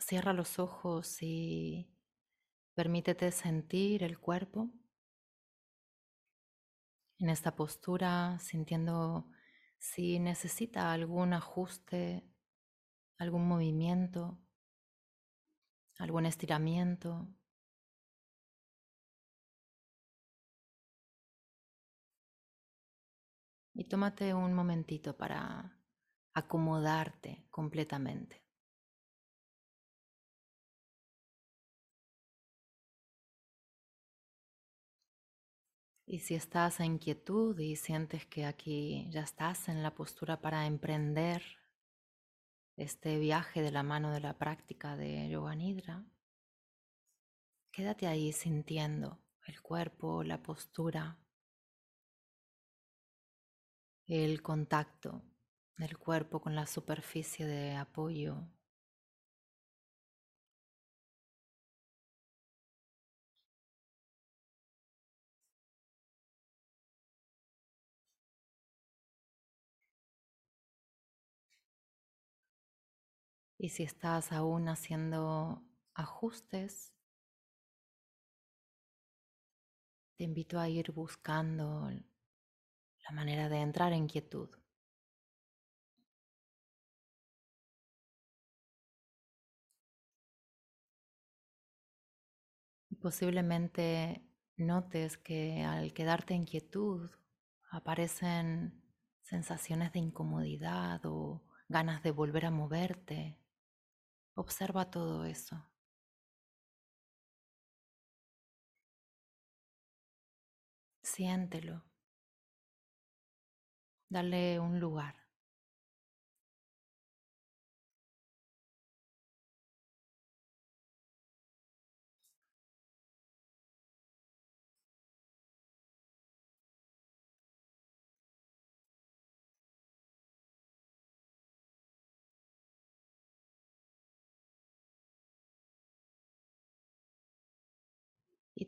Cierra los ojos y permítete sentir el cuerpo en esta postura, sintiendo si necesita algún ajuste, algún movimiento, algún estiramiento. Y tómate un momentito para acomodarte completamente. Y si estás en quietud y sientes que aquí ya estás en la postura para emprender este viaje de la mano de la práctica de Yoga Nidra, quédate ahí sintiendo el cuerpo, la postura, el contacto del cuerpo con la superficie de apoyo Y si estás aún haciendo ajustes, te invito a ir buscando la manera de entrar en quietud. Posiblemente notes que al quedarte en quietud aparecen sensaciones de incomodidad o ganas de volver a moverte Observa todo eso. Siéntelo. Dale un lugar.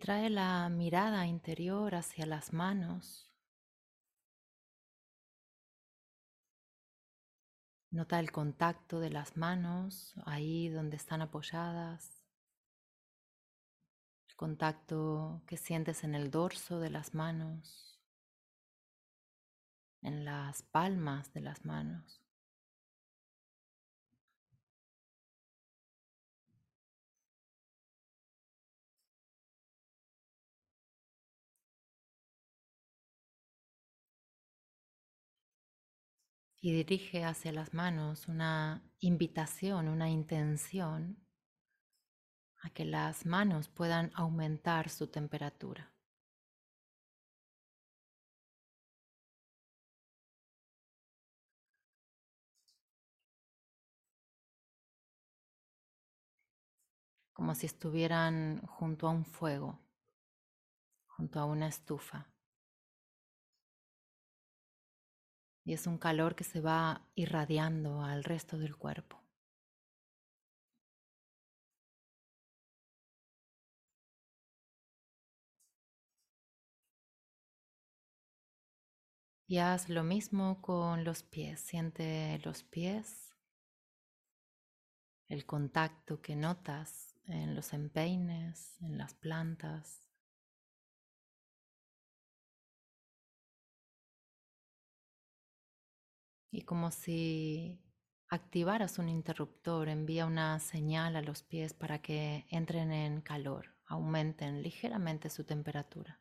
Trae la mirada interior hacia las manos. Nota el contacto de las manos ahí donde están apoyadas, el contacto que sientes en el dorso de las manos, en las palmas de las manos. Y dirige hacia las manos una invitación, una intención a que las manos puedan aumentar su temperatura. como si estuvieran junto a un fuego, junto a una estufa. Y es un calor que se va irradiando al resto del cuerpo. Y haz lo mismo con los pies. Siente los pies, el contacto que notas en los empeines, en las plantas. Y como si activaras un interruptor, envía una señal a los pies para que entren en calor, aumenten ligeramente su temperatura.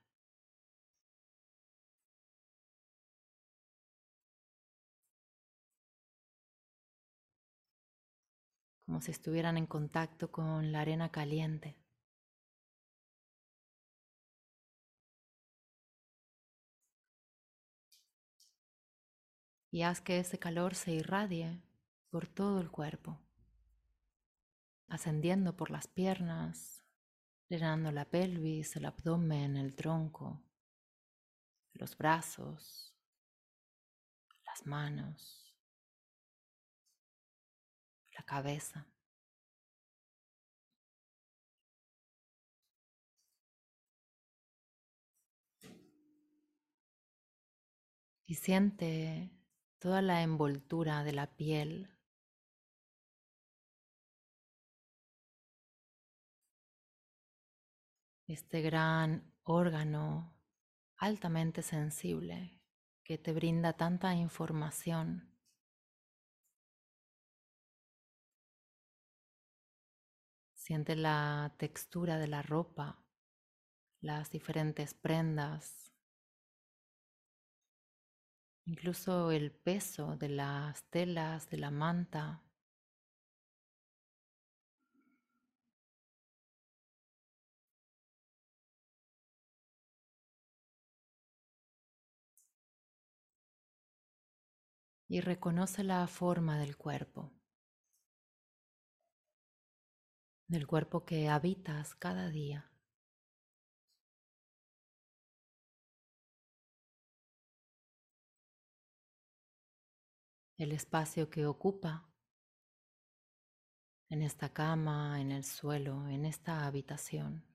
como si estuvieran en contacto con la arena caliente. Y haz que ese calor se irradie por todo el cuerpo, ascendiendo por las piernas, llenando la pelvis, el abdomen, el tronco, los brazos, las manos, la cabeza. Y siente toda la envoltura de la piel. Este gran órgano altamente sensible que te brinda tanta información. Siente la textura de la ropa, las diferentes prendas, incluso el peso de las telas, de la manta. Y reconoce la forma del cuerpo, del cuerpo que habitas cada día. El espacio que ocupa en esta cama, en el suelo, en esta habitación.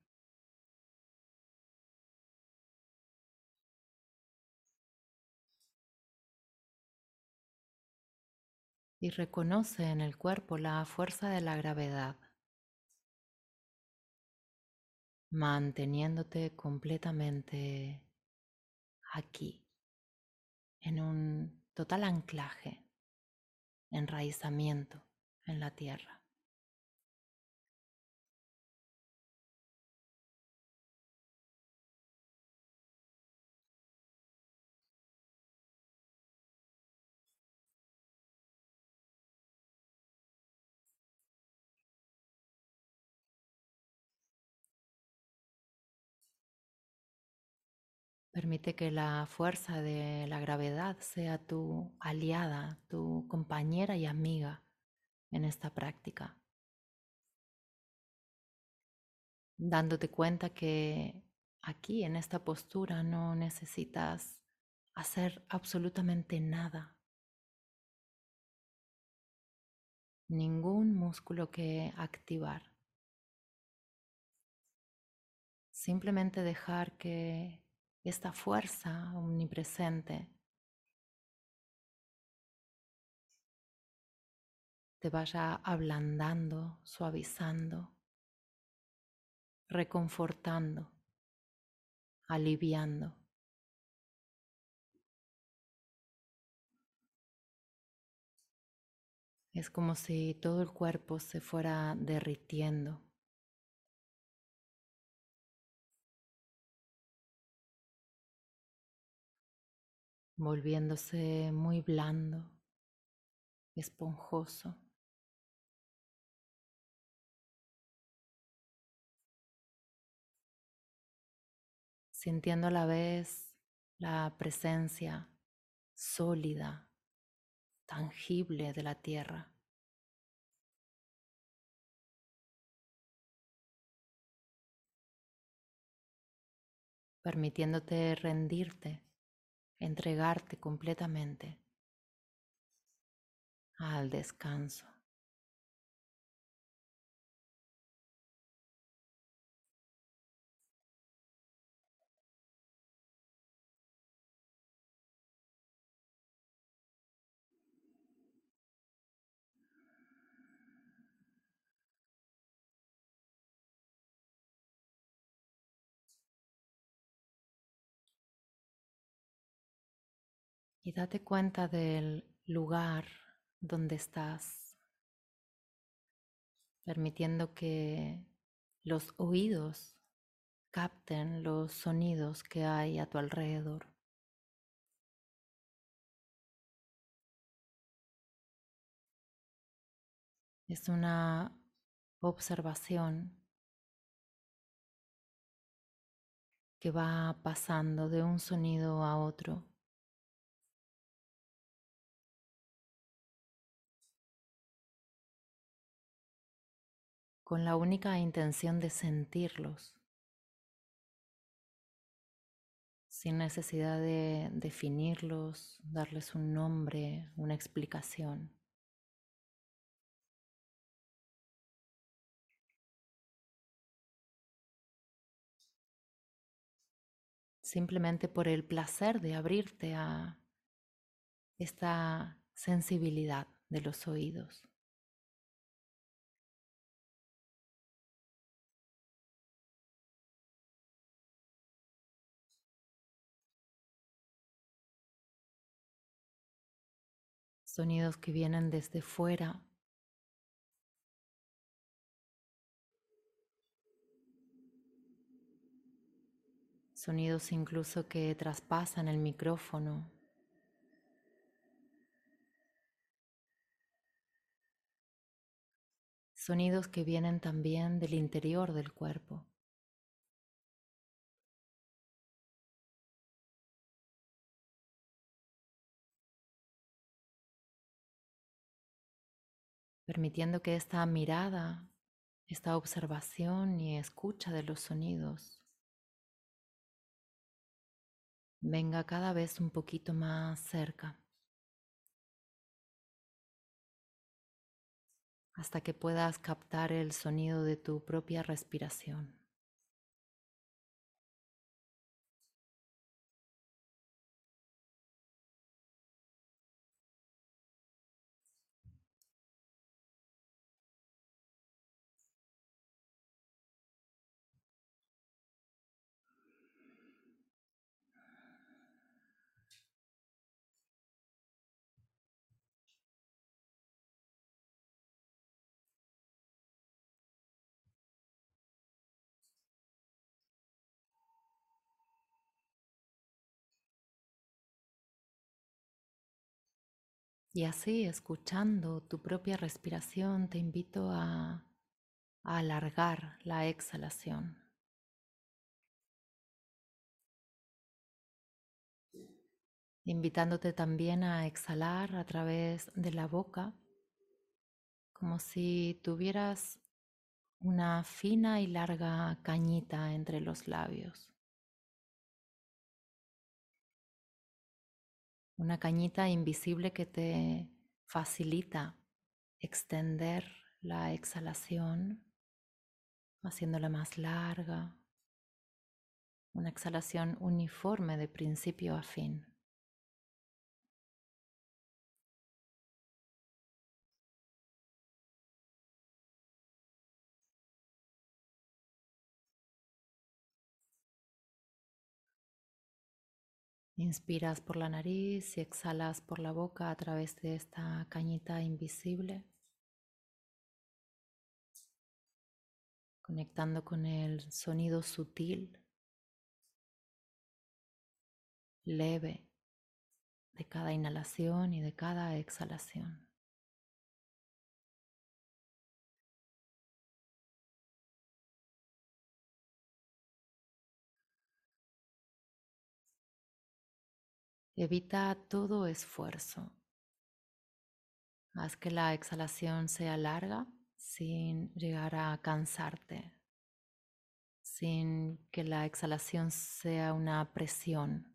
Y reconoce en el cuerpo la fuerza de la gravedad, manteniéndote completamente aquí, en un total anclaje enraizamiento en la tierra. Permite que la fuerza de la gravedad sea tu aliada, tu compañera y amiga en esta práctica. Dándote cuenta que aquí en esta postura no necesitas hacer absolutamente nada. Ningún músculo que activar. Simplemente dejar que esta fuerza omnipresente te vaya ablandando, suavizando, reconfortando, aliviando. Es como si todo el cuerpo se fuera derritiendo. Volviéndose muy blando, esponjoso. sintiendo a la vez la presencia sólida, tangible de la tierra. permitiéndote rendirte entregarte completamente al descanso. Y date cuenta del lugar donde estás, permitiendo que los oídos capten los sonidos que hay a tu alrededor. Es una observación que va pasando de un sonido a otro con la única intención de sentirlos, sin necesidad de definirlos, darles un nombre, una explicación. Simplemente por el placer de abrirte a esta sensibilidad de los oídos. Sonidos que vienen desde fuera. Sonidos incluso que traspasan el micrófono. Sonidos que vienen también del interior del cuerpo. Permitiendo que esta mirada, esta observación y escucha de los sonidos venga cada vez un poquito más cerca, hasta que puedas captar el sonido de tu propia respiración. Y así, escuchando tu propia respiración, te invito a, alargar la exhalación. Invitándote también a exhalar a través de la boca, como si tuvieras una fina y larga cañita entre los labios. Una cañita invisible que te facilita extender la exhalación, haciéndola más larga, una exhalación uniforme de principio a fin. Inspiras por la nariz y exhalas por la boca a través de esta cañita invisible. Conectando con el sonido sutil, leve de cada inhalación y de cada exhalación. Evita todo esfuerzo. Haz que la exhalación sea larga sin llegar a cansarte, sin que la exhalación sea una presión.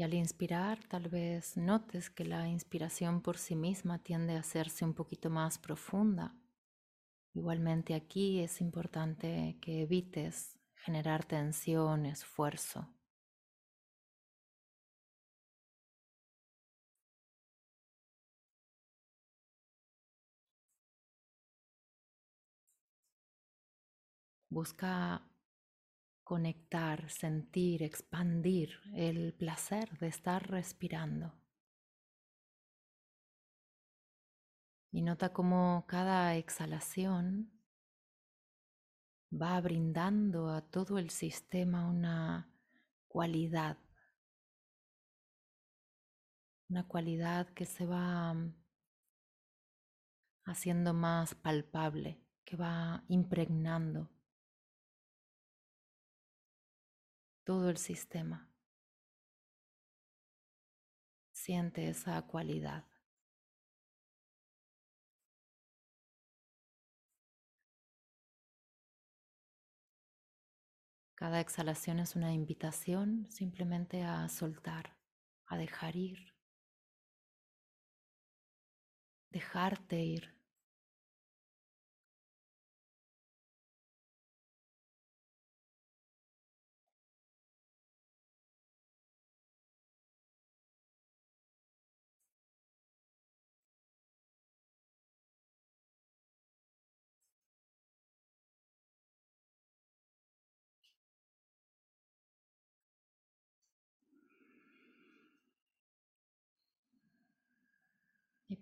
Y al inspirar, tal vez notes que la inspiración por sí misma tiende a hacerse un poquito más profunda. Igualmente aquí es importante que evites generar tensión, esfuerzo. Busca conectar, sentir, expandir el placer de estar respirando. Y nota cómo cada exhalación va brindando a todo el sistema una cualidad, una cualidad que se va mm, haciendo más palpable, que va impregnando todo el sistema. Siente esa cualidad. Cada exhalación es una invitación simplemente a soltar, a dejar ir, dejarte ir.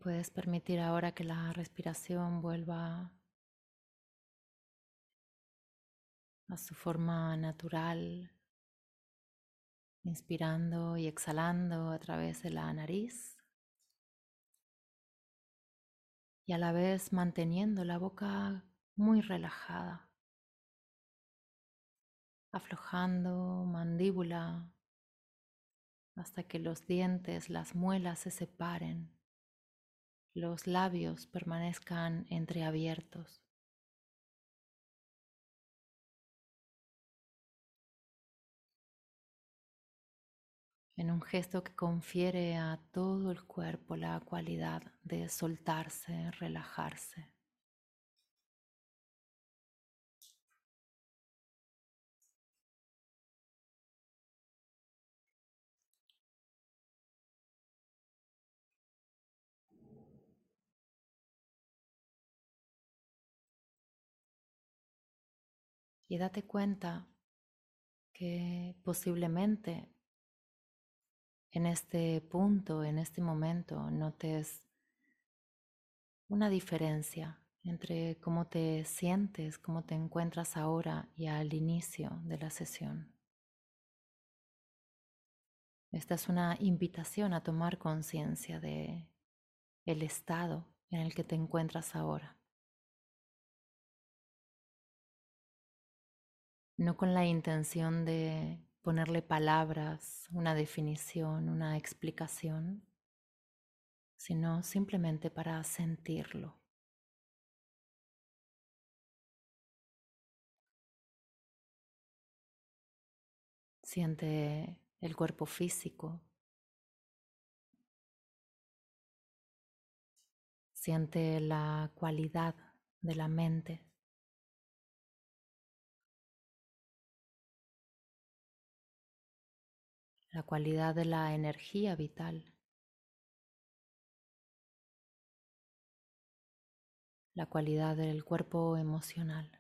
Puedes permitir ahora que la respiración vuelva a su forma natural, inspirando y exhalando a través de la nariz. Y a la vez manteniendo la boca muy relajada, aflojando mandíbula hasta que los dientes, las muelas se separen, los labios permanezcan entreabiertos. en un gesto que confiere a todo el cuerpo la cualidad de soltarse, relajarse. Y date cuenta que posiblemente en este punto, en este momento, notes una diferencia entre cómo te sientes, cómo te encuentras ahora y al inicio de la sesión. Esta es una invitación a tomar conciencia de el estado en el que te encuentras ahora. No con la intención de ponerle palabras, una definición, una explicación, sino simplemente para sentirlo. Siente el cuerpo físico. Siente la cualidad de la mente. La cualidad de la energía vital, la cualidad del cuerpo emocional.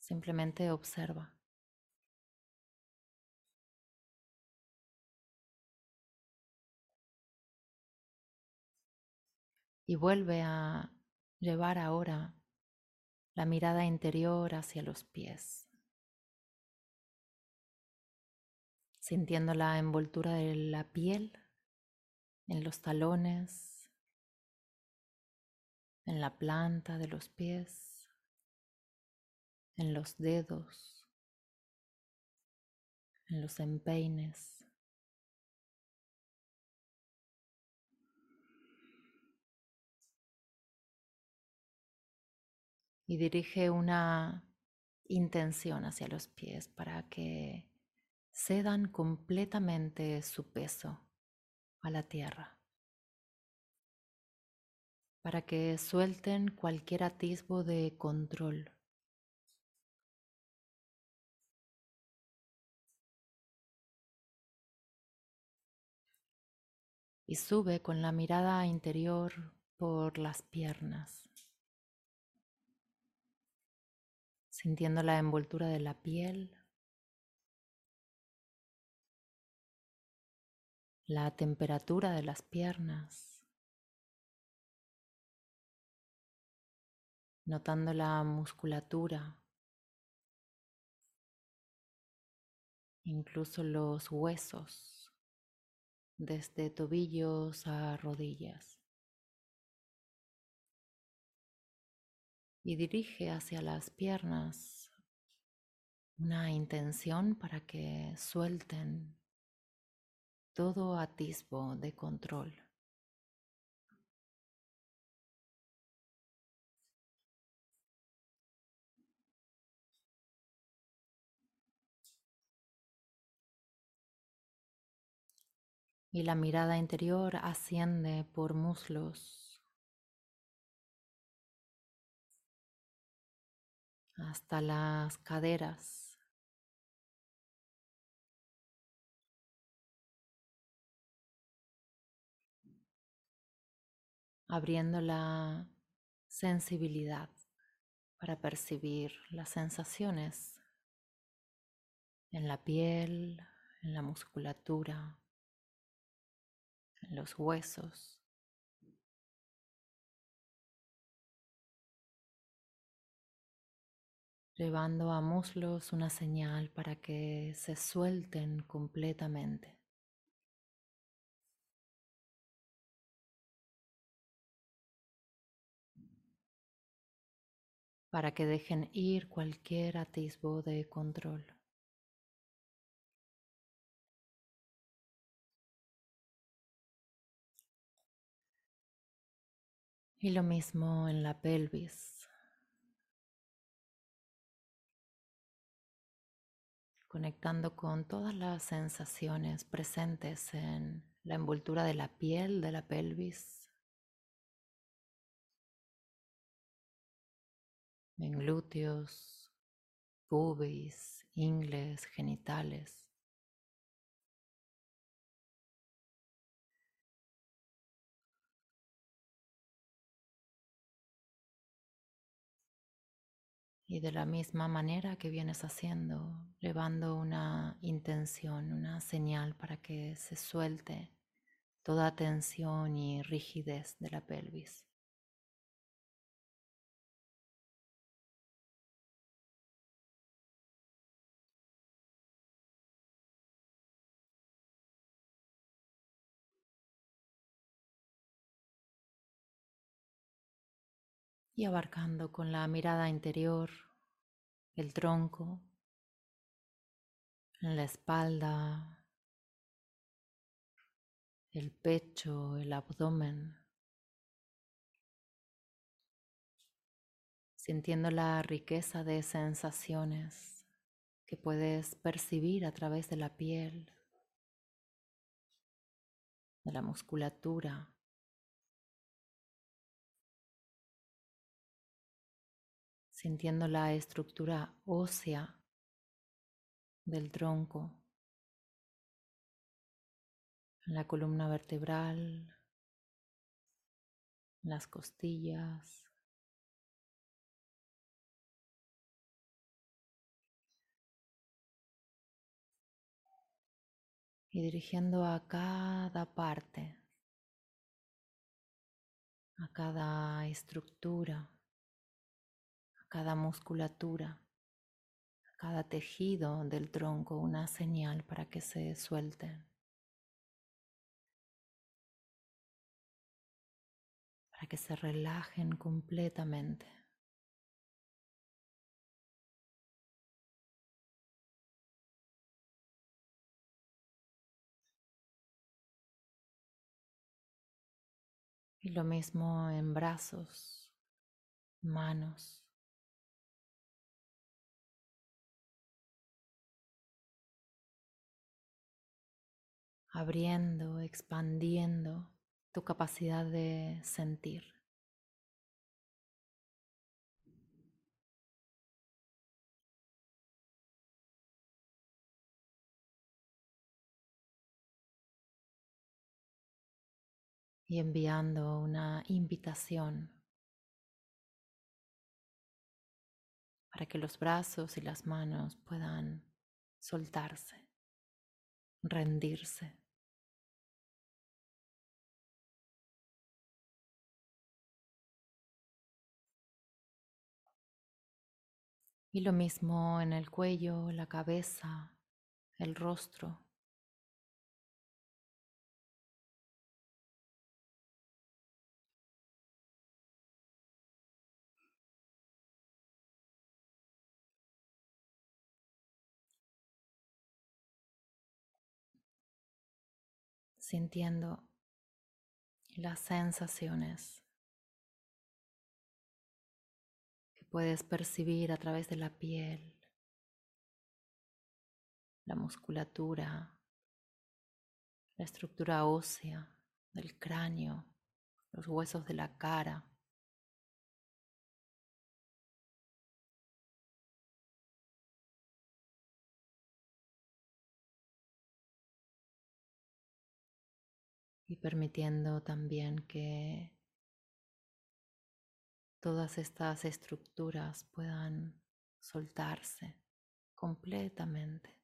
Simplemente observa. Y vuelve a llevar ahora la mirada interior hacia los pies. Sintiendo la envoltura de la piel en los talones, en la planta de los pies, en los dedos, en los empeines. Y dirige una intención hacia los pies para que cedan completamente su peso a la tierra, para que suelten cualquier atisbo de control. Y sube con la mirada interior por las piernas, sintiendo la envoltura de la piel la temperatura de las piernas, notando la musculatura, incluso los huesos, desde tobillos a rodillas. Y dirige hacia las piernas una intención para que suelten todo atisbo de control. Y la mirada interior asciende por muslos hasta las caderas. Abriendo la sensibilidad para percibir las sensaciones en la piel, en la musculatura, en los huesos. llevando a muslos una señal para que se suelten completamente. Para que dejen ir cualquier atisbo de control. Y lo mismo en la pelvis. Conectando con todas las sensaciones presentes en la envoltura de la piel de la pelvis. En glúteos, pubis, ingles, genitales. Y de la misma manera que vienes haciendo, llevando una intención, una señal para que se suelte toda tensión y rigidez de la pelvis. Y abarcando con la mirada interior el tronco, la espalda, el pecho, el abdomen, sintiendo la riqueza de sensaciones que puedes percibir a través de la piel, de la musculatura, sintiendo la estructura ósea del tronco, la columna vertebral, las costillas. Y dirigiendo a cada parte, a cada estructura cada musculatura, cada tejido del tronco una señal para que se suelten. Para que se relajen completamente. Y lo mismo en brazos, manos. Abriendo, expandiendo tu capacidad de sentir. y enviando una invitación para que los brazos y las manos puedan soltarse, rendirse. Y lo mismo en el cuello, la cabeza, el rostro. sintiendo las sensaciones puedes percibir a través de la piel, la musculatura, la estructura ósea del cráneo, los huesos de la cara. Y permitiendo también que todas estas estructuras puedan soltarse completamente.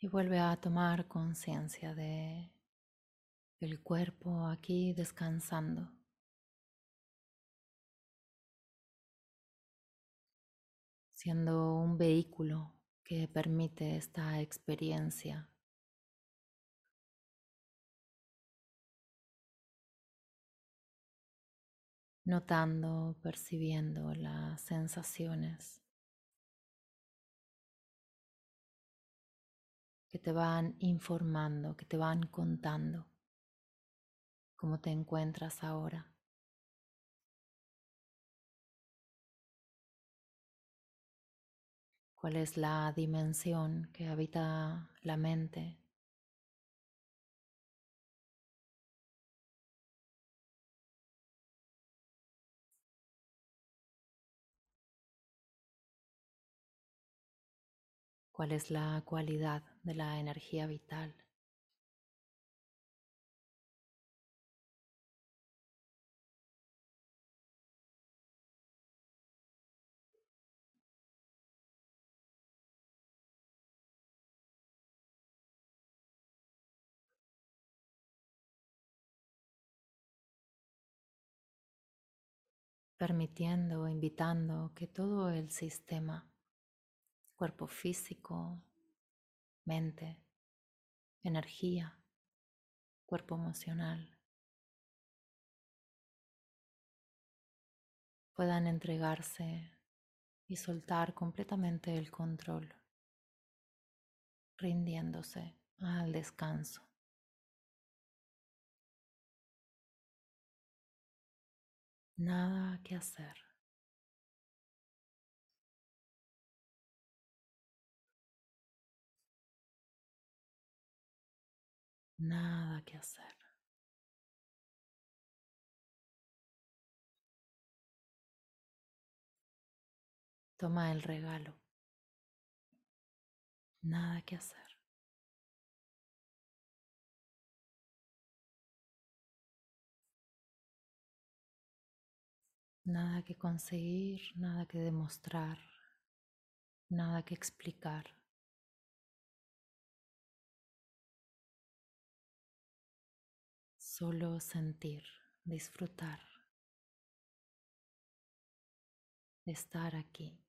Y vuelve a tomar conciencia de el cuerpo aquí descansando. siendo un vehículo que permite esta experiencia. Notando, percibiendo las sensaciones que te van informando, que te van contando cómo te encuentras ahora. cuál es la dimensión que habita la mente. cuál es la cualidad de la energía vital. permitiendo, invitando que todo el sistema, cuerpo físico, mente, energía, cuerpo emocional, puedan entregarse y soltar completamente el control, rindiéndose al descanso. Nada que hacer. Nada que hacer. Toma el regalo. Nada que hacer. Nada que conseguir, nada que demostrar, nada que explicar. Solo sentir, disfrutar, estar aquí.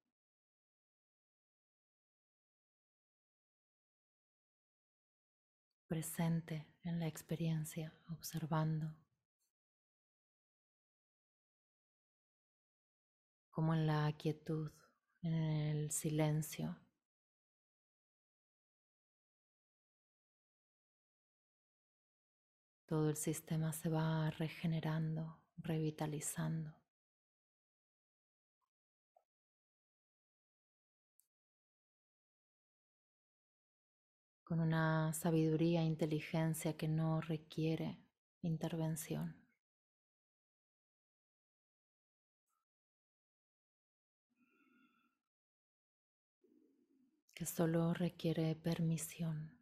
presente en la experiencia, observando. como en la quietud, en el silencio. Todo el sistema se va regenerando, revitalizando. con una sabiduría e inteligencia que no requiere intervención. que solo requiere permisión.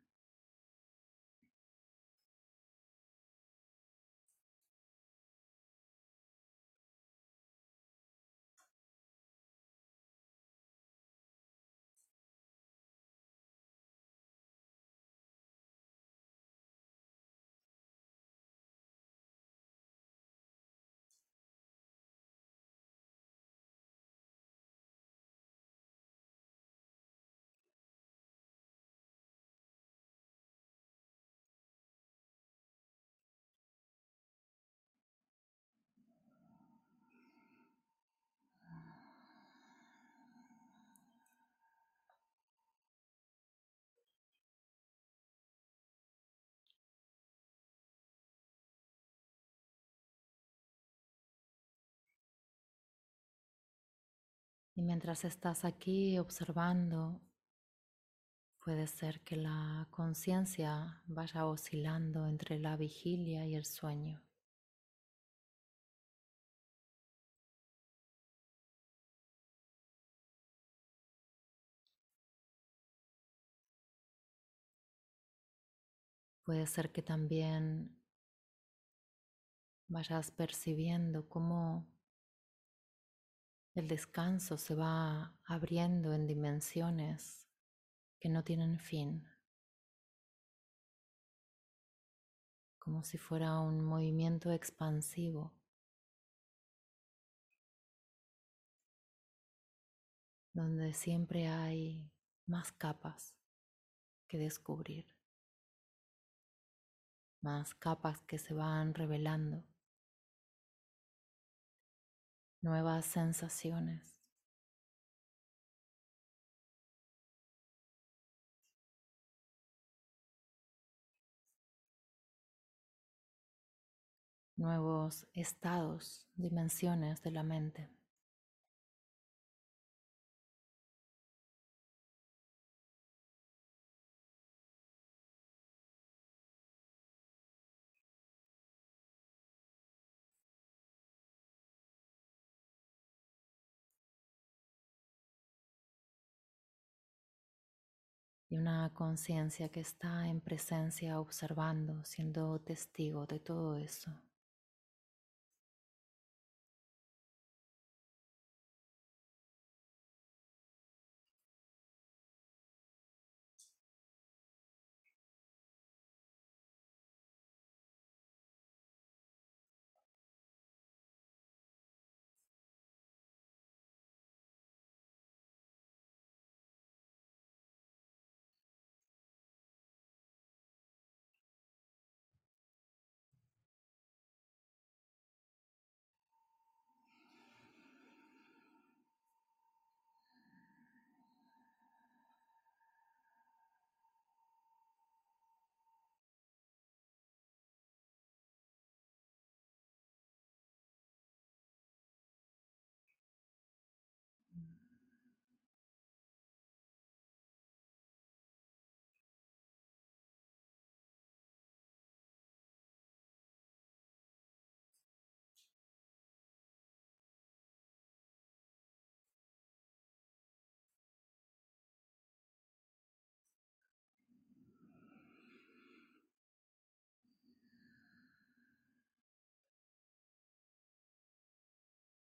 Y mientras estás aquí observando, puede ser que la conciencia vaya oscilando entre la vigilia y el sueño. Puede ser que también vayas percibiendo cómo el descanso se va abriendo en dimensiones que no tienen fin, como si fuera un movimiento expansivo. donde siempre hay más capas que descubrir, más capas que se van revelando nuevas sensaciones. nuevos estados, dimensiones de la mente. Y una conciencia que está en presencia observando, siendo testigo de todo eso.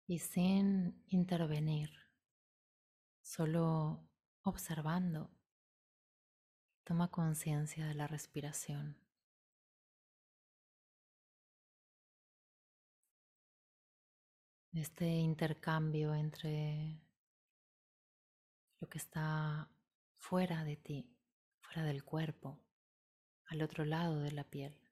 Y sin intervenir, solo observando, toma conciencia de la respiración. Este intercambio entre lo que está fuera de ti, fuera del cuerpo, al otro lado de la piel.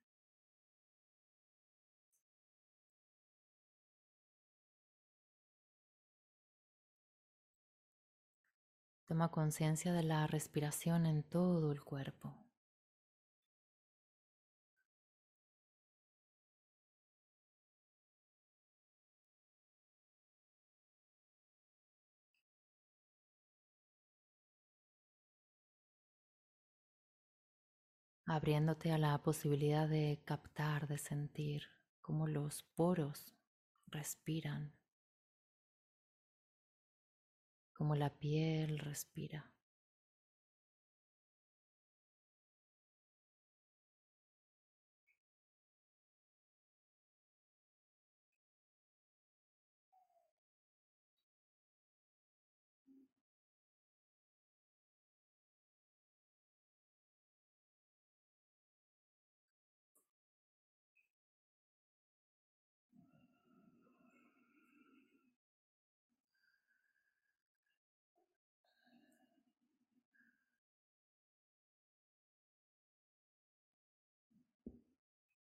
Toma conciencia de la respiración en todo el cuerpo. abriéndote a la posibilidad de captar, de sentir cómo los poros respiran como la piel respira.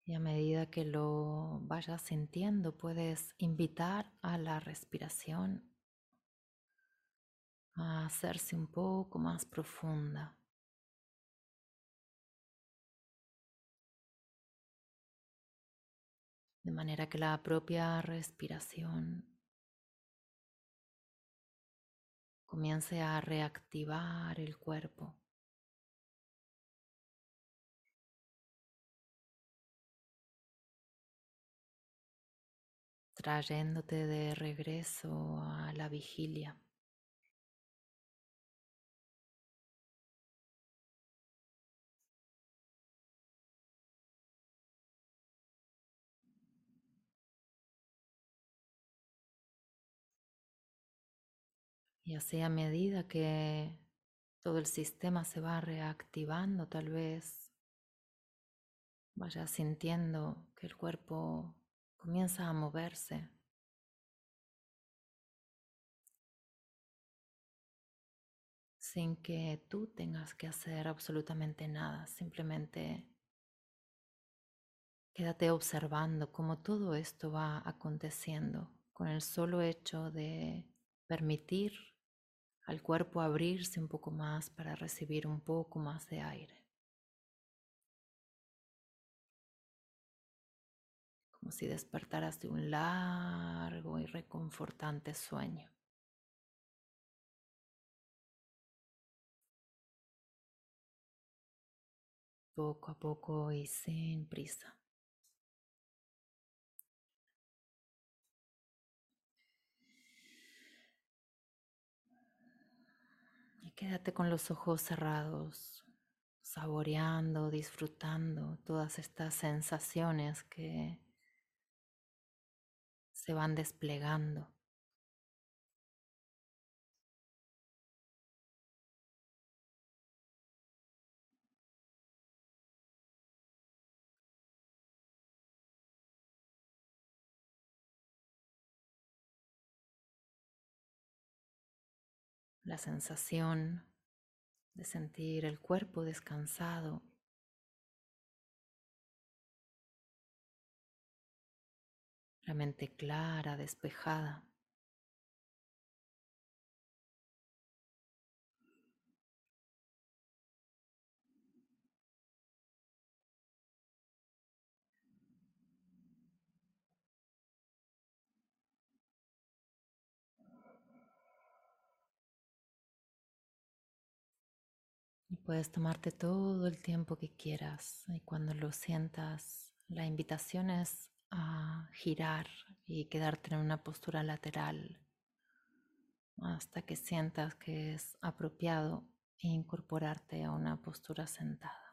Y a medida que lo vayas sintiendo, puedes invitar a la respiración a hacerse un poco más profunda. De manera que la propia respiración comience a reactivar el cuerpo. Trayéndote de regreso a la vigilia. Y así a medida que todo el sistema se va reactivando, tal vez vayas sintiendo que el cuerpo comienza a moverse. sin que tú tengas que hacer absolutamente nada, simplemente quédate observando cómo todo esto va aconteciendo con el solo hecho de permitir al cuerpo abrirse un poco más para recibir un poco más de aire. Como si despertaras de un largo y reconfortante sueño. Poco a poco y sin prisa. Quédate con los ojos cerrados, saboreando, disfrutando todas estas sensaciones que se van desplegando. la sensación de sentir el cuerpo descansado. Mente clara, despejada. Y puedes tomarte todo el tiempo que quieras y cuando lo sientas, la invitación es a girar y quedarte en una postura lateral hasta que sientas que es apropiado incorporarte a una postura sentada.